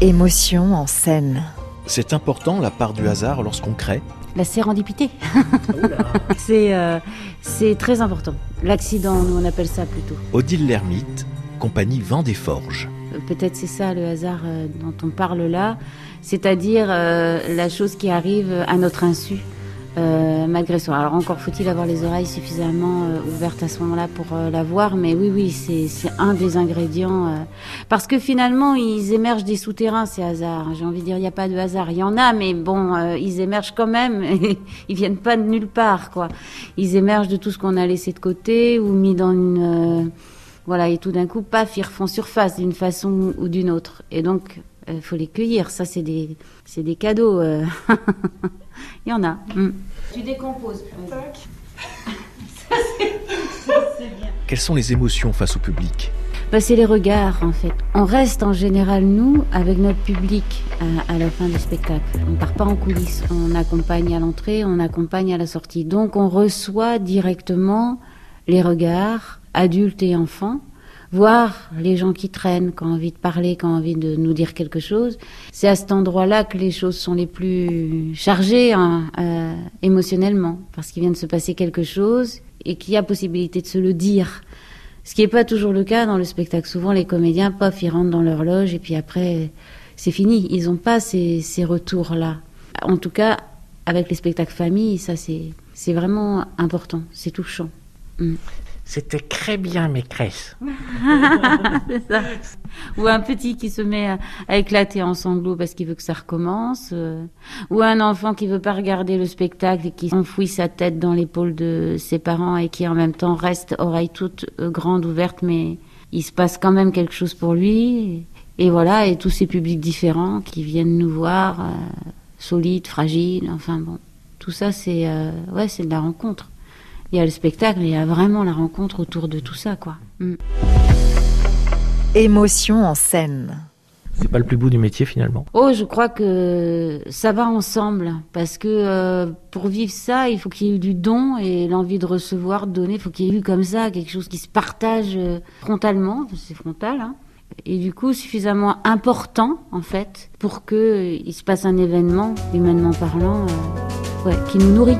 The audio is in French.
Émotion en scène. C'est important la part du hasard lorsqu'on crée La sérendipité. c'est euh, c'est très important. L'accident, nous on appelle ça plutôt. Odile Lermite, compagnie Vent des Forges. Euh, Peut-être c'est ça le hasard euh, dont on parle là, c'est-à-dire euh, la chose qui arrive à notre insu. Euh, malgré soi. Alors encore faut-il avoir les oreilles suffisamment euh, ouvertes à ce moment-là pour euh, la voir, mais oui, oui, c'est un des ingrédients. euh, parce que finalement, ils émergent des souterrains, ces hasards. J'ai envie de dire, il n'y a pas de hasard. Il y en a, mais bon, ils émergent quand même. ils viennent pas de nulle part, quoi. Ils émergent de tout ce qu'on a laissé de côté ou mis dans une... voilà, et tout d'un coup, paf, ils refont surface d'une façon ou d'une autre. Et donc, il faut les cueillir. Ça, c'est des, c'est des cadeaux. Il y en a. Mm. Tu décomposes. Quelles sont les émotions face au public Bah, c'est les regards, en fait. On reste en général, nous, avec notre public à, à la fin du spectacle. On part pas en coulisses. On accompagne à l'entrée, on accompagne à la sortie. Donc, on reçoit directement les regards, adultes et enfants, voir les gens qui traînent, qui ont envie de parler, qui ont envie de nous dire quelque chose. C'est à cet endroit-là que les choses sont les plus chargées hein, euh, émotionnellement, parce qu'il vient de se passer quelque chose et qu'il y a possibilité de se le dire. Ce qui n'est pas toujours le cas dans le spectacle. Souvent, les comédiens, paf, ils rentrent dans leur loge et puis après, c'est fini. Ils n'ont pas ces, ces retours-là. En tout cas, avec les spectacles famille, ça, c'est c'est vraiment important. C'est touchant. Mm. C'était très bien, ça. Ou un petit qui se met à, éclater en sanglots parce qu'il veut que ça recommence. euh, Ou un enfant qui veut pas regarder le spectacle et qui enfouit sa tête dans l'épaule de ses parents et qui en même temps reste oreille toute euh, grande ouverte, mais il se passe quand même quelque chose pour lui. Et voilà, et tous ces publics différents qui viennent nous voir, euh, solides, fragiles, enfin bon. Tout ça, c'est ouais, c'est de la rencontre. Il y a le spectacle, il y a vraiment la rencontre autour de tout ça, quoi. Mm. Émotion en scène. C'est pas le plus beau du métier finalement. Oh, je crois que ça va ensemble parce que euh, pour vivre ça, il faut qu'il y ait eu du don et l'envie de recevoir, de donner. Il faut qu'il y ait eu comme ça quelque chose qui se partage euh, frontalement, c'est frontal, hein, et du coup suffisamment important en fait pour que euh, il se passe un événement, humainement parlant, euh, ouais, qui nous nourrit.